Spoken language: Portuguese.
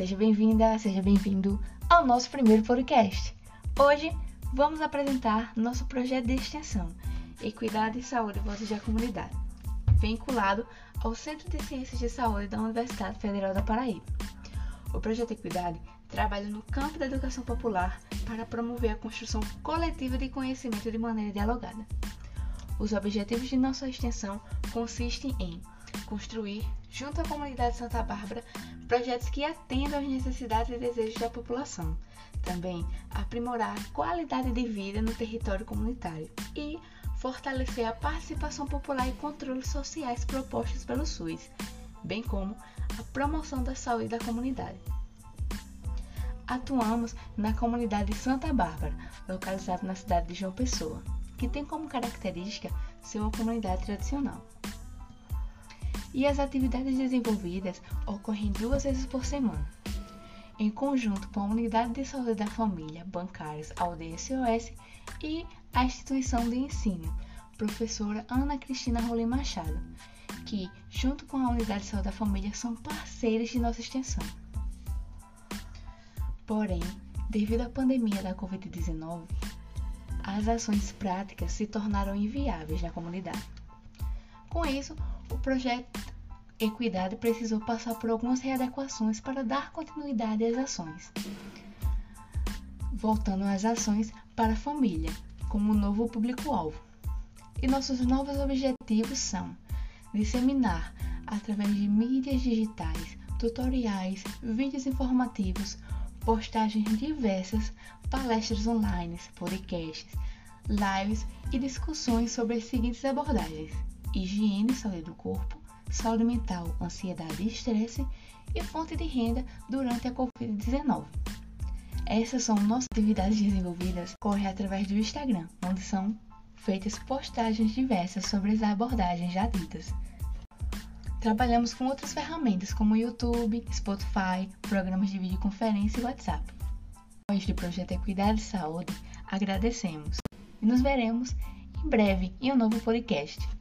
seja bem-vinda, seja bem-vindo ao nosso primeiro podcast. Hoje vamos apresentar nosso projeto de extensão Equidade e Saúde Votos da Comunidade, vinculado ao Centro de Ciências de Saúde da Universidade Federal da Paraíba. O projeto Equidade trabalha no campo da educação popular para promover a construção coletiva de conhecimento de maneira dialogada. Os objetivos de nossa extensão consistem em construir, junto à comunidade de Santa Bárbara, projetos que atendam às necessidades e desejos da população. Também aprimorar a qualidade de vida no território comunitário e fortalecer a participação popular e controles sociais propostos pelo SUS, bem como a promoção da saúde da comunidade. Atuamos na comunidade de Santa Bárbara, localizada na cidade de João Pessoa, que tem como característica ser uma comunidade tradicional e as atividades desenvolvidas ocorrem duas vezes por semana. Em conjunto com a Unidade de Saúde da Família, Bancários, Aldeia SOS e a instituição de ensino, professora Ana Cristina Rolim Machado, que, junto com a Unidade de Saúde da Família, são parceiros de nossa extensão. Porém, devido à pandemia da Covid-19, as ações práticas se tornaram inviáveis na comunidade. Com isso, o projeto Equidade precisou passar por algumas readequações para dar continuidade às ações. Voltando às ações para a família, como novo público-alvo. E nossos novos objetivos são disseminar, através de mídias digitais, tutoriais, vídeos informativos, postagens diversas, palestras online, podcasts, lives e discussões sobre as seguintes abordagens: higiene e saúde do corpo, saúde mental, ansiedade e estresse e fonte de renda durante a Covid-19. Essas são nossas atividades desenvolvidas correm através do Instagram, onde são feitas postagens diversas sobre as abordagens já ditas. Trabalhamos com outras ferramentas como YouTube, Spotify, programas de videoconferência e WhatsApp. Nós do Projeto Equidade e Saúde agradecemos e nos veremos em breve em um novo podcast.